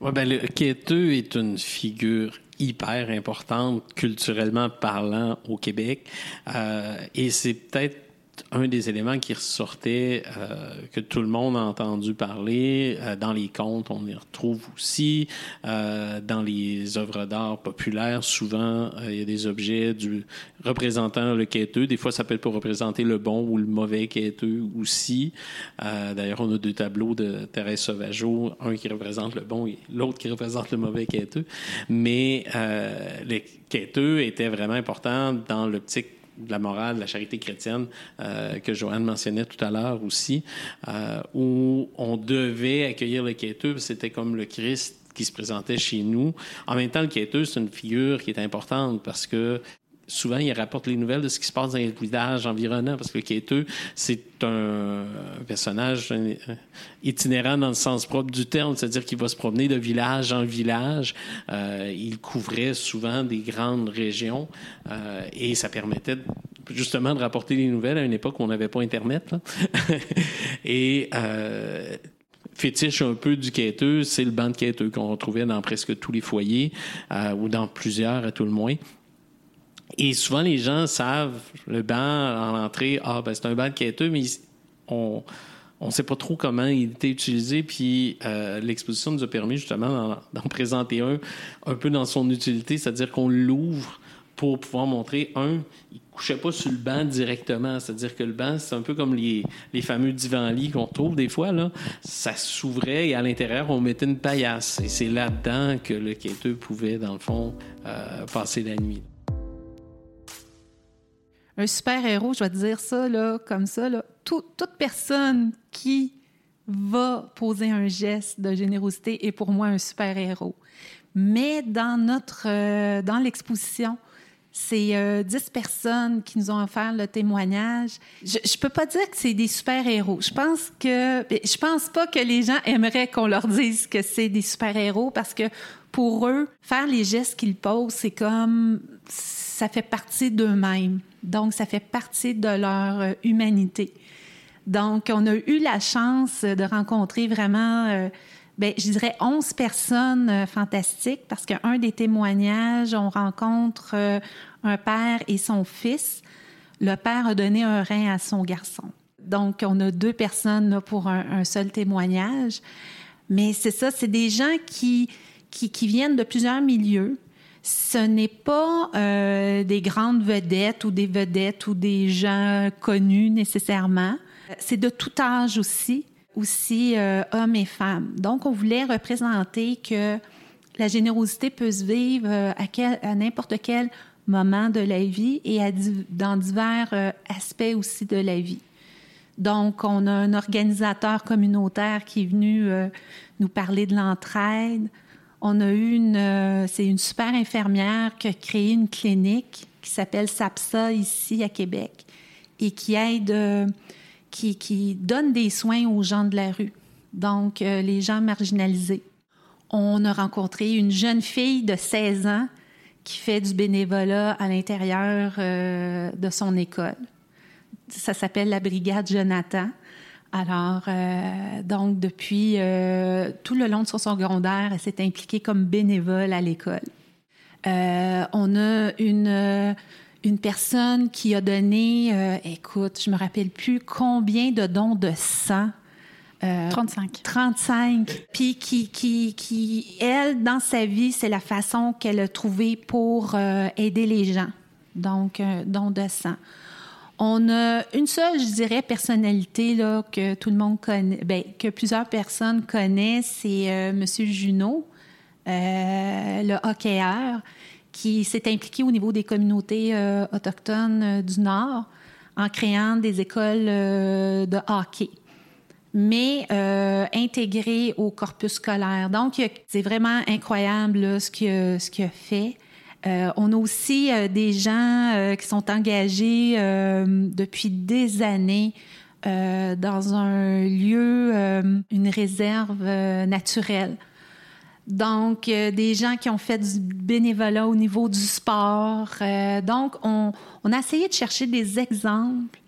Ouais, ben, Le quêteux est une figure hyper importante culturellement parlant au Québec euh, et c'est peut-être un des éléments qui ressortait, euh, que tout le monde a entendu parler, euh, dans les contes, on les retrouve aussi, euh, dans les œuvres d'art populaires, souvent, il y a des objets du représentant le quêteux. Des fois, ça peut être pour représenter le bon ou le mauvais quêteux aussi. D'ailleurs, on a deux tableaux de Thérèse Sauvageau, un qui représente le bon et l'autre qui représente le mauvais quêteux. Mais les quêteux étaient vraiment importants dans l'optique de la morale, de la charité chrétienne euh, que Joanne mentionnait tout à l'heure aussi, euh, où on devait accueillir le quêteux, c'était comme le Christ qui se présentait chez nous. En même temps, le quêteux, c'est une figure qui est importante parce que souvent, il rapporte les nouvelles de ce qui se passe dans les villages environnants, parce que le c'est un personnage itinérant dans le sens propre du terme, c'est-à-dire qu'il va se promener de village en village. Euh, il couvrait souvent des grandes régions euh, et ça permettait justement de rapporter les nouvelles à une époque où on n'avait pas Internet. et euh, fétiche un peu du quêteux, c'est le banc de quêteux qu'on retrouvait dans presque tous les foyers, euh, ou dans plusieurs à tout le moins. Et souvent, les gens savent, le banc en entrée, ah, ben, c'est un banc de quêteux, mais on, ne sait pas trop comment il était utilisé, puis euh, l'exposition nous a permis justement d'en présenter un un peu dans son utilité, c'est-à-dire qu'on l'ouvre pour pouvoir montrer, un, il couchait pas sur le banc directement, c'est-à-dire que le banc, c'est un peu comme les, les fameux divans-lits qu'on trouve des fois, là. ça s'ouvrait et à l'intérieur, on mettait une paillasse. Et c'est là-dedans que le quêteux pouvait, dans le fond, euh, passer la nuit. Un super-héros, je vais te dire ça là, comme ça, là, toute personne qui va poser un geste de générosité est pour moi un super-héros. Mais dans notre euh, dans l'exposition, c'est euh, dix personnes qui nous ont offert le témoignage. Je, je peux pas dire que c'est des super-héros. Je pense que ben, je pense pas que les gens aimeraient qu'on leur dise que c'est des super-héros parce que pour eux, faire les gestes qu'ils posent, c'est comme ça fait partie d'eux-mêmes. Donc ça fait partie de leur euh, humanité. Donc on a eu la chance de rencontrer vraiment euh, ben, je dirais 11 personnes euh, fantastiques parce qu'un des témoignages, on rencontre euh, un père et son fils. Le père a donné un rein à son garçon. Donc, on a deux personnes pour un, un, seul témoignage. Mais c'est ça, c'est des gens qui, qui, qui, viennent de plusieurs milieux. Ce n'est pas euh, des grandes vedettes ou des vedettes ou des gens connus nécessairement. C'est de tout âge aussi aussi euh, hommes et femmes. Donc, on voulait représenter que la générosité peut se vivre euh, à, n'importe quel moment de la vie et dans divers euh, aspects aussi de la vie. Donc, on a un organisateur communautaire qui est venu nous parler de l'entraide. On a eu une, c'est une super infirmière qui a créé une clinique qui s'appelle SAPSA ici à Québec et qui aide qui, donne des soins aux gens de la rue, donc euh, les gens marginalisés. On a rencontré une jeune fille de 16 ans qui fait du bénévolat à l'intérieur euh, de son école. Ça s'appelle la Brigade Jonathan. Alors, euh, donc, depuis tout le long de son secondaire, elle s'est impliquée comme bénévole à l'école. on a une une personne qui a donné, euh, écoute, je me rappelle plus combien de dons de sang. Euh, 35. 35. Puis qui, qui, qui, elle, dans sa vie, c'est la façon qu'elle a trouvée pour euh, aider les gens. Donc, don de sang. On a une seule, je dirais, personnalité là, que tout le monde connaît, ben, que plusieurs personnes connaissent, c'est Monsieur Junot, le hockeyeur qui s'est impliqué au niveau des communautés euh, autochtones euh, du Nord en créant des écoles euh, de hockey mais euh, au corpus scolaire. Donc, c'est vraiment incroyable ce qu'il a, fait. On a aussi des gens qui sont engagés depuis des années dans un lieu, une réserve naturelle. Donc, euh, des gens qui ont fait du bénévolat au niveau du sport. Euh, donc, on, a essayé de chercher des exemples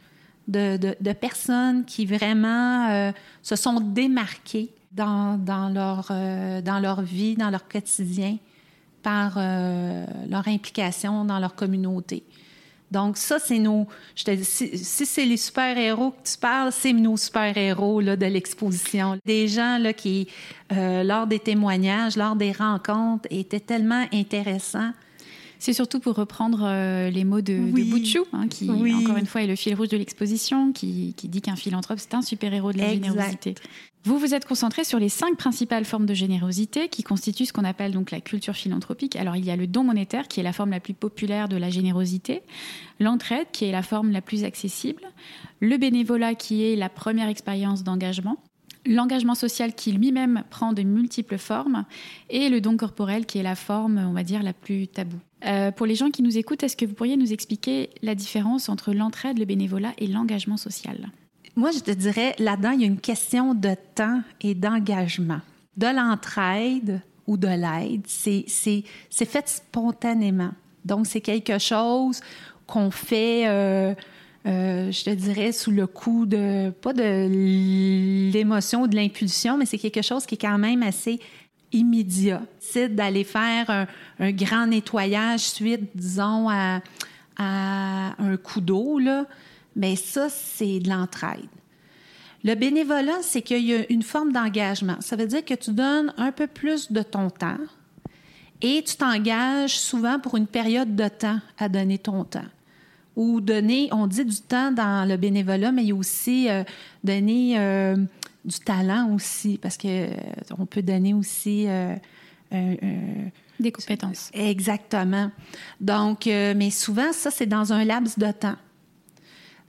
de, de, personnes qui vraiment euh, se sont démarquées dans, dans, leur, dans leur vie, dans leur quotidien, par leur implication dans leur communauté. Donc, ça, c'est nos. Je te dis, si, si c'est les super-héros que tu parles, c'est nos super-héros là, de l'exposition. Des gens là, qui, euh, lors des témoignages, lors des rencontres, étaient tellement intéressants. C'est surtout pour reprendre euh, les mots de, oui. de Bouchou, hein, qui, oui. encore une fois, est le fil rouge de l'exposition, qui, qui, dit qu'un philanthrope, c'est un super-héros de la exact. générosité. Vous vous êtes concentré sur les cinq principales formes de générosité qui constituent ce qu'on appelle donc la culture philanthropique. Alors il y a le don monétaire qui est la forme la plus populaire de la générosité, l'entraide qui est la forme la plus accessible, le bénévolat qui est la première expérience d'engagement, l'engagement social qui lui-même prend de multiples formes et le don corporel qui est la forme, on va dire, la plus taboue. Euh, pour les gens qui nous écoutent, est-ce que vous pourriez nous expliquer la différence entre l'entraide, le bénévolat et l'engagement social? Moi, je te dirais, là-dedans, il y a une question de temps et d'engagement. De l'entraide ou de l'aide, c'est fait spontanément. Donc, c'est quelque chose qu'on fait, euh, euh, je te dirais, sous le coup de, pas de l'émotion ou de l'impulsion, mais c'est quelque chose qui est quand même assez immédiat. C'est d'aller faire un, grand nettoyage suite, disons, à, à un coup d'eau, là. Mais ça, c'est de l'entraide. Le bénévolat, c'est qu'il y a une forme d'engagement. Ça veut dire que tu donnes un peu plus de ton temps et tu t'engages souvent pour une période de temps à donner ton temps. Ou donner, on dit du temps dans le bénévolat, mais il y a aussi euh, donner euh, du talent aussi, parce que euh, on peut donner aussi euh, Des compétences. Exactement. Donc, mais souvent, ça, c'est dans un laps de temps.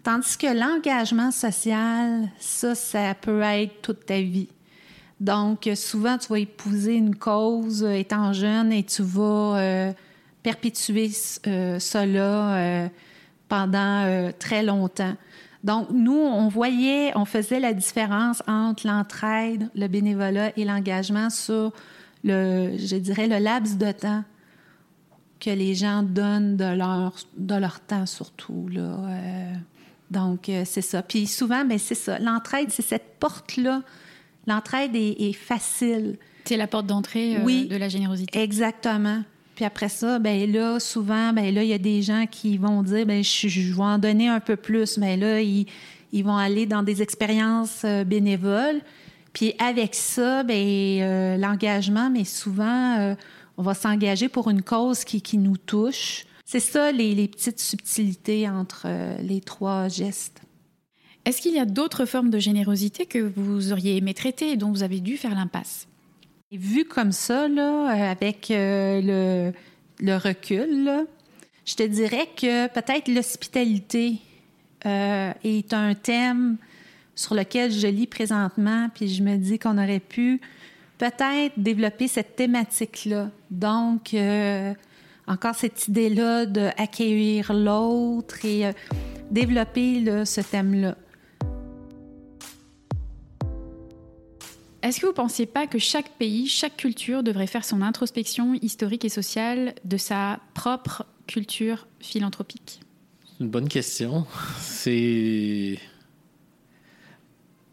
Tandis que l'engagement social, ça, ça peut être toute ta vie. Donc, souvent, tu vas épouser une cause euh, étant jeune et tu vas euh, perpétuer euh, cela pendant très longtemps. Donc, nous, on voyait, on faisait la différence entre l'entraide, le bénévolat et l'engagement sur le, je dirais, le laps de temps que les gens donnent de leur, de leur temps surtout. Donc, euh, c'est ça. Puis souvent, ben, c'est ça. L'entraide, c'est cette porte-là. L'entraide est, est facile. C'est la porte d'entrée euh, Oui. de la générosité. Exactement. Puis après ça, ben là, souvent, ben là, il y a des gens qui vont dire, ben je, je vais en donner un peu plus. Ben là, ils, ils vont aller dans des expériences euh, bénévoles. Puis avec ça, ben euh, l'engagement, mais souvent, on va s'engager pour une cause qui, qui nous touche. C'est ça, les, les petites subtilités entre euh, les trois gestes. Est-ce qu'il y a d'autres formes de générosité que vous auriez aimé traiter et dont vous avez dû faire l'impasse? Et vu comme ça, là, euh, avec euh, le, le recul, là, je te dirais que peut-être l'hospitalité euh, est un thème sur lequel je lis présentement, puis je me dis qu'on aurait pu peut-être développer cette thématique-là. Donc, euh, encore cette idée-là d'accueillir l'autre et euh, développer là, ce thème-là. Est-ce que vous ne pensiez pas que chaque pays, chaque culture devrait faire son introspection historique et sociale de sa propre culture philanthropique? C'est une bonne question. C'est.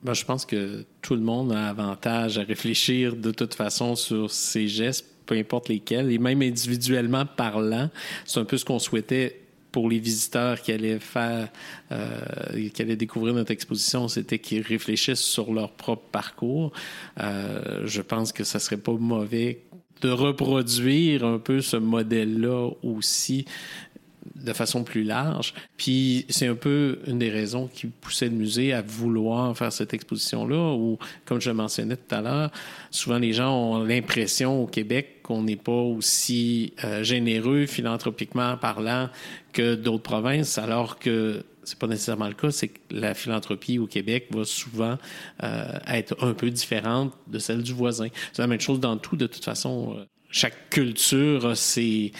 Ben, je pense que tout le monde a avantage à réfléchir de toute façon sur ses gestes, peu importe lesquels, et même individuellement parlant. C'est un peu ce qu'on souhaitait pour les visiteurs qui allaient faire, euh, qui allaient découvrir notre exposition, c'était qu'ils réfléchissent sur leur propre parcours. Euh, je pense que ça serait pas mauvais de reproduire un peu ce modèle-là aussi de façon plus large. Puis c'est un peu une des raisons qui poussait le musée à vouloir faire cette exposition-là, où, comme je le mentionnais tout à l'heure, souvent les gens ont l'impression au Québec qu'on n'est pas aussi euh, généreux philanthropiquement parlant que d'autres provinces, alors que c'est pas nécessairement le cas, c'est que la philanthropie au Québec va souvent euh, être un peu différente de celle du voisin. C'est la même chose dans tout, de toute façon. euh, Chaque culture a ses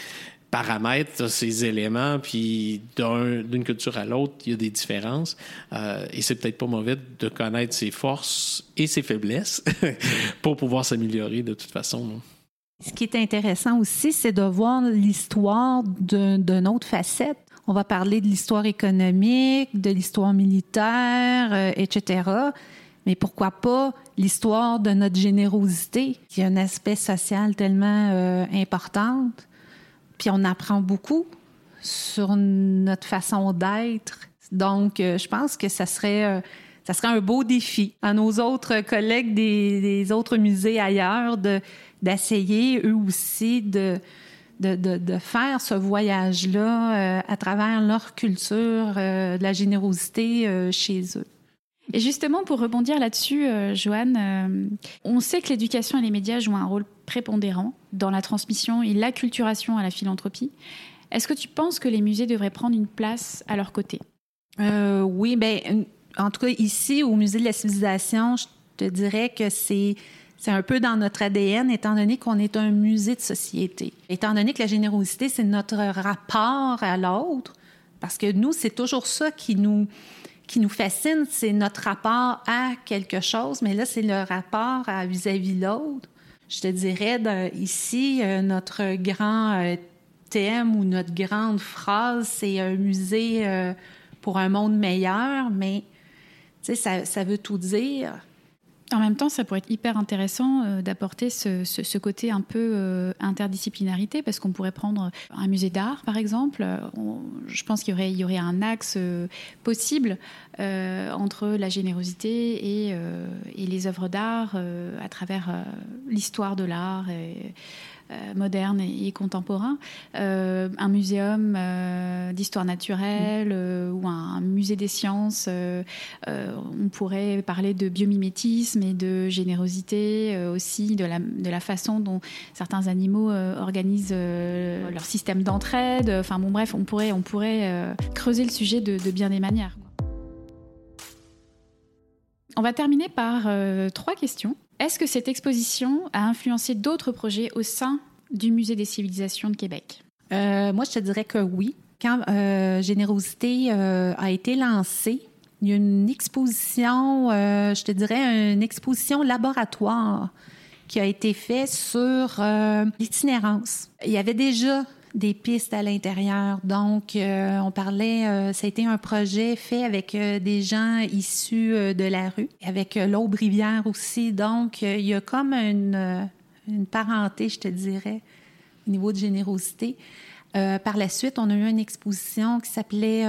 paramètres, a ses éléments, puis d'un- d'une culture à l'autre, il y a des différences. Euh, et c'est peut-être pas mauvais de connaître ses forces et ses faiblesses pour pouvoir s'améliorer de toute façon. Ce qui est intéressant aussi, c'est de voir l'histoire d'un- d'une autre facette. On va parler de l'histoire économique, de l'histoire militaire, euh, etc. Mais pourquoi pas l'histoire de notre générosité, qui a un aspect social tellement euh, important. Puis on apprend beaucoup sur notre façon d'être. Donc, euh, je pense que ça serait, euh, ça serait un beau défi à nos autres collègues des, autres musées ailleurs de d'essayer eux aussi de, de, de, faire ce voyage-là euh, à travers leur culture, de la générosité chez eux. Et justement, pour rebondir là-dessus, Joanne, on sait que l'éducation et les médias jouent un rôle prépondérant dans la transmission et l'acculturation à la philanthropie. Est-ce que tu penses que les musées devraient prendre une place à leur côté? Euh, oui, ben, en tout cas, ici, au Musée de la civilisation, je te dirais que c'est. C'est un peu dans notre ADN, étant donné qu'on est un musée de société. Étant donné que la générosité, c'est notre rapport à l'autre, parce que nous, c'est toujours ça qui nous, qui nous fascine, c'est notre rapport à quelque chose, mais là, c'est le rapport vis-à-vis l'autre. Je te dirais, ici, euh, notre grand euh, thème ou notre grande phrase, c'est un musée euh, pour un monde meilleur, mais ça, ça veut tout dire. En même temps, ça pourrait être hyper intéressant euh, d'apporter ce, côté un peu euh, interdisciplinarité, parce qu'on pourrait prendre un musée d'art, par exemple. Euh, je pense qu'il y aurait, un axe possible entre la générosité et, et les œuvres d'art à travers l'histoire de l'art. et- moderne et, contemporain, Euh, un muséum euh, d'histoire naturelle euh, ou un, musée des sciences. euh, euh, on pourrait parler de biomimétisme et de générosité euh, aussi, de la, de la façon dont certains animaux euh, organisent euh, leur système d'entraide. Enfin bon, bref, on pourrait, on pourrait euh, creuser le sujet de, de bien des manières. On va terminer par euh, trois questions. Est-ce que cette exposition a influencé d'autres projets au sein du Musée des civilisations de Québec? Euh, moi, je te dirais que oui. Quand euh, Générosité a été lancée, il y a une exposition, je te dirais, une exposition laboratoire qui a été faite sur l'itinérance. Il y avait déjà des pistes à l'intérieur. Donc, euh, on parlait, euh, ça a été un projet fait avec euh, des gens issus euh, de la rue, avec euh, l'Aube-Rivière aussi. Donc, il y a comme une, une parenté, je te dirais, au niveau de générosité. Par la suite, on a eu une exposition qui s'appelait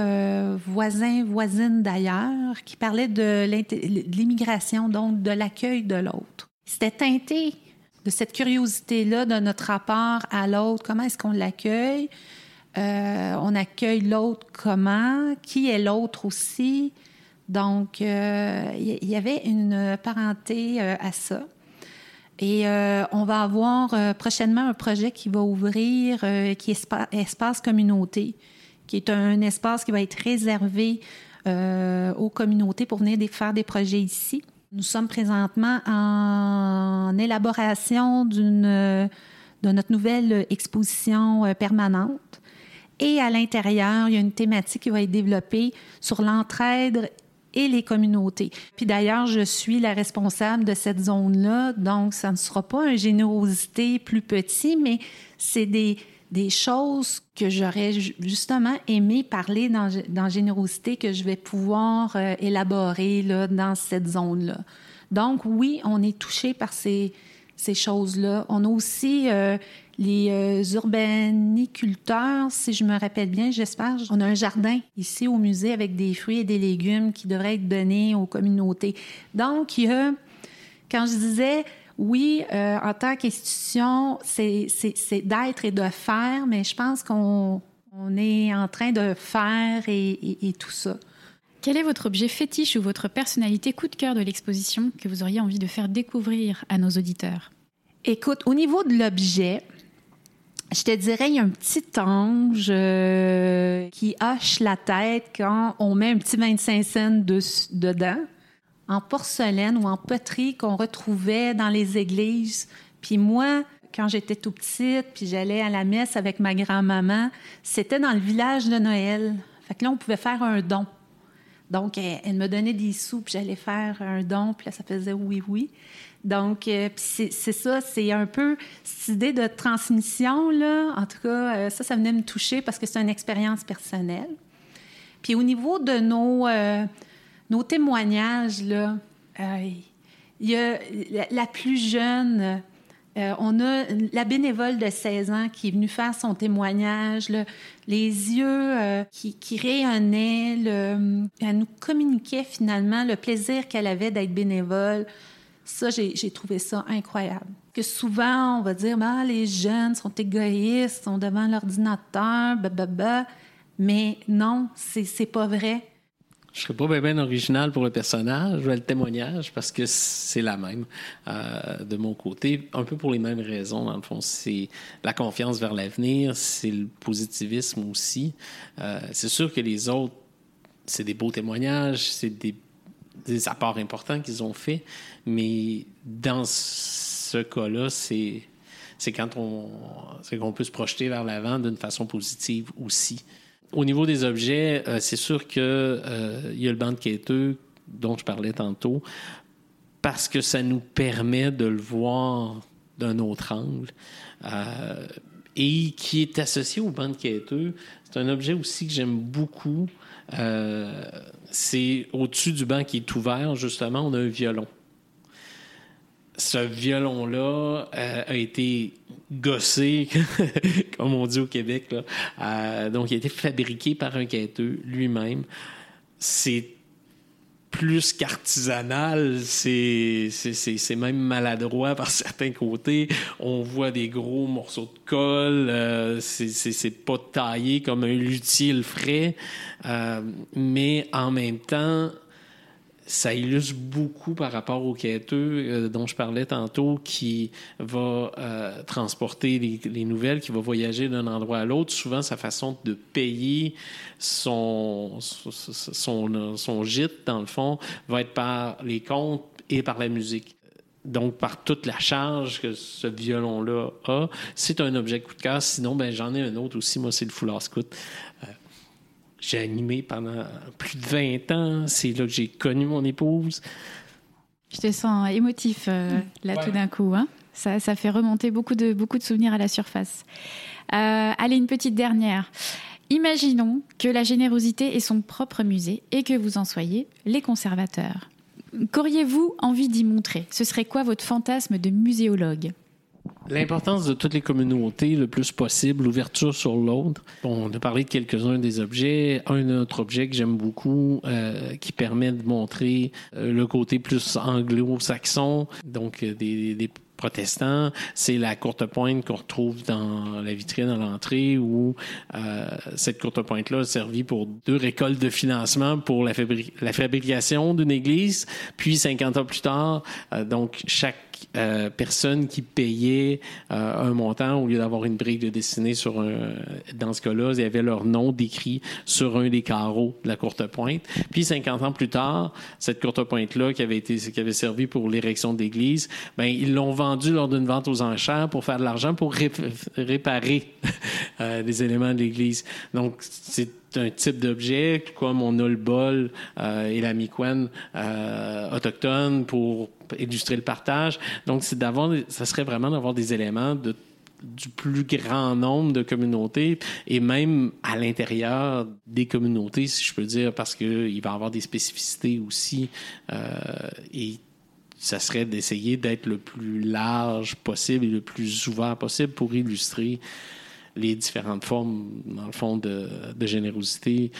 Voisins, voisines d'ailleurs, qui parlait de l'immigration, donc de l'accueil de l'autre. C'était teinté de cette curiosité-là de notre rapport à l'autre. Comment est-ce qu'on l'accueille? Euh, on accueille l'autre comment? Qui est l'autre aussi? Donc, euh, il y, avait une parenté euh, à ça. Et on va avoir prochainement un projet qui va ouvrir, qui est Espa- Espace Communauté, qui est un espace qui va être réservé aux communautés pour venir faire des projets ici. Nous sommes présentement en élaboration d'une de notre nouvelle exposition euh, permanente. Et à l'intérieur, il y a une thématique qui va être développée sur l'entraide et les communautés. Puis d'ailleurs, je suis la responsable de cette zone-là, donc ça ne sera pas une générosité plus petit, mais c'est des, des choses que j'aurais ju- justement aimé parler dans, générosité que je vais pouvoir euh, élaborer là, dans cette zone-là. Donc oui, on est touché par ces, ces choses-là. On a aussi euh, les euh, urbaniculteurs, si je me rappelle bien, j'espère. On a un jardin ici au musée avec des fruits et des légumes qui devraient être donnés aux communautés. Donc, il y a, quand je disais, oui, euh, en tant qu'institution, c'est d'être et de faire, mais je pense qu'on on est en train de faire et, et- et tout ça. Quel est votre objet fétiche ou votre personnalité coup de cœur de l'exposition que vous auriez envie de faire découvrir à nos auditeurs? Écoute, au niveau de l'objet, je te dirais, il y a un petit ange euh, qui hoche la tête quand on met un petit 25 cents dessus- dedans, en porcelaine ou en poterie qu'on retrouvait dans les églises. Puis moi, quand j'étais tout petite, puis j'allais à la messe avec ma grand-maman, c'était dans le village de Noël. Fait que là, on pouvait faire un don. Donc, elle, me donnait des sous, puis j'allais faire un don, puis là, ça faisait oui, oui. Donc, euh, c'est ça, c'est un peu cette idée de transmission, là. En tout cas, euh, ça, ça venait me toucher parce que c'est une expérience personnelle. Puis au niveau de nos, euh, nos témoignages, là, euh, il y a la, plus jeune, euh, on a la bénévole de 16 ans qui est venue faire son témoignage, les yeux euh, qui, rayonnaient, le- elle nous communiquait finalement le plaisir qu'elle avait d'être bénévole. Ça, j'ai trouvé ça incroyable. Que souvent, on va dire, bah, les jeunes sont égoïstes, sont devant l'ordinateur, bah, mais non, c'est pas vrai. Je serais pas bien, bien original pour le personnage, le témoignage, parce que c'est la même euh, de mon côté, un peu pour les mêmes raisons. Dans le fond, c'est la confiance vers l'avenir, c'est le positivisme aussi. Euh, c'est sûr que les autres, c'est des beaux témoignages, c'est des, apports importants qu'ils ont faits, mais dans ce cas-là, c'est quand on qu'on peut se projeter vers l'avant d'une façon positive aussi. Au niveau des objets, euh, c'est sûr que euh, y a le banc de quêteux dont je parlais tantôt parce que ça nous permet de le voir d'un autre angle euh, et qui est associé au banc de quêteux. C'est un objet aussi que j'aime beaucoup. C'est au-dessus du banc qui est ouvert, justement, on a un violon. Ce violon-là euh, a été gossé, comme on dit au Québec. Là. Euh, donc, il a été fabriqué par un quêteux lui-même. C'est plus qu'artisanal, c'est même maladroit par certains côtés. On voit des gros morceaux de colle, euh, c'est pas taillé comme un luthier le ferait, mais en même temps, ça illustre beaucoup par rapport au quêteux euh, dont je parlais tantôt, qui va euh, transporter les, les, nouvelles, qui va voyager d'un endroit à l'autre. Souvent, sa façon de payer son, son, son, gîte, dans le fond, va être par les comptes et par la musique donc par toute la charge que ce violon-là a. C'est un objet coup de cœur. Sinon, ben, j'en ai un autre aussi. Moi, c'est le foulard scout. Euh, j'ai animé pendant plus de 20 ans. C'est là que j'ai connu mon épouse. Je te sens émotif euh, là tout d'un coup. Hein. Ça, ça, fait remonter beaucoup de, beaucoup de souvenirs à la surface. Euh, allez, une petite dernière. Imaginons que la générosité est son propre musée et que vous en soyez les conservateurs. Qu'auriez-vous envie d'y montrer? Ce serait quoi votre fantasme de muséologue? L'importance de toutes les communautés le plus possible, l'ouverture sur l'autre. Bon, on a parlé de quelques-uns des objets. Un autre objet que j'aime beaucoup euh, qui permet de montrer euh, le côté plus anglo-saxon, donc euh, des, des protestants, c'est la courte pointe qu'on retrouve dans la vitrine à l'entrée où euh, cette courte pointe-là a servi pour deux récoltes de financement pour la, la fabrication d'une église. Puis 50 ans plus tard, euh, donc chaque euh, personne qui payait euh, un montant au lieu d'avoir une brique de dessinée sur un. Dans ce cas-là, il y avait leur nom décrit sur un des carreaux de la courte pointe. Puis 50 ans plus tard, cette courte pointe-là qui avait été qui avait servi pour l'érection de l'église, ben ils l'ont vendue lors d'une vente aux enchères pour faire de l'argent pour réparer euh, les éléments de l'église. Donc c'est un type d'objet, comme on a le bol euh, et la miquenne euh, autochtone pour illustrer le partage. Donc, c'est d'avoir, ça serait vraiment d'avoir des éléments du plus grand nombre de communautés et même à l'intérieur des communautés, si je peux dire, parce qu'il va y avoir des spécificités aussi euh, et ça serait d'essayer d'être le plus large possible et le plus ouvert possible pour illustrer les différentes formes, dans le fond, de générosité.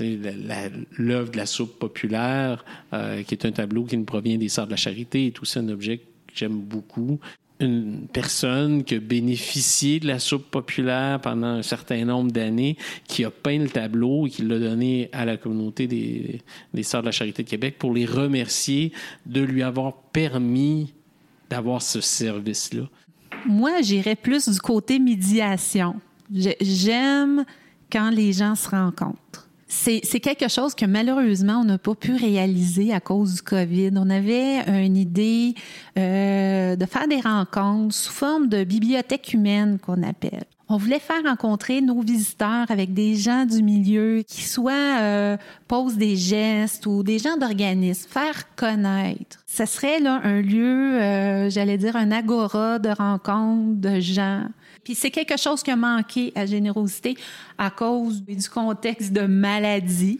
L'œuvre de la soupe populaire, euh, qui est un tableau qui nous provient des Sœurs de la Charité, est aussi un objet que j'aime beaucoup. Une personne qui a bénéficié de la soupe populaire pendant un certain nombre d'années, qui a peint le tableau et qui l'a donné à la communauté des, des Sœurs de la Charité de Québec pour les remercier de lui avoir permis d'avoir ce service-là. Moi, j'irais plus du côté médiation. J'aime quand les gens se rencontrent. C'est quelque chose que malheureusement, on n'a pas pu réaliser à cause du COVID. On avait une idée euh, de faire des rencontres sous forme de bibliothèque humaine qu'on appelle. On voulait faire rencontrer nos visiteurs avec des gens du milieu qui soit euh, posent des gestes ou des gens d'organismes, faire connaître. Ce serait là un lieu, euh, j'allais dire un agora de rencontres de gens. Puis c'est quelque chose qui a manqué à Générosité à cause du contexte de maladie.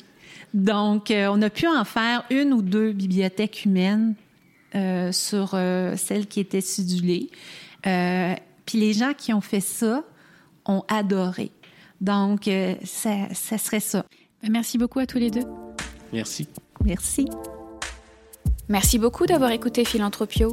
Donc, euh, on a pu en faire une ou deux bibliothèques humaines euh, sur euh, celles qui étaient sidulées. Euh, puis les gens qui ont fait ça, ont adoré. Donc, euh, ça, ça, serait ça. Ben, merci beaucoup à tous les deux. Merci. Merci. Merci beaucoup d'avoir écouté Philanthropio.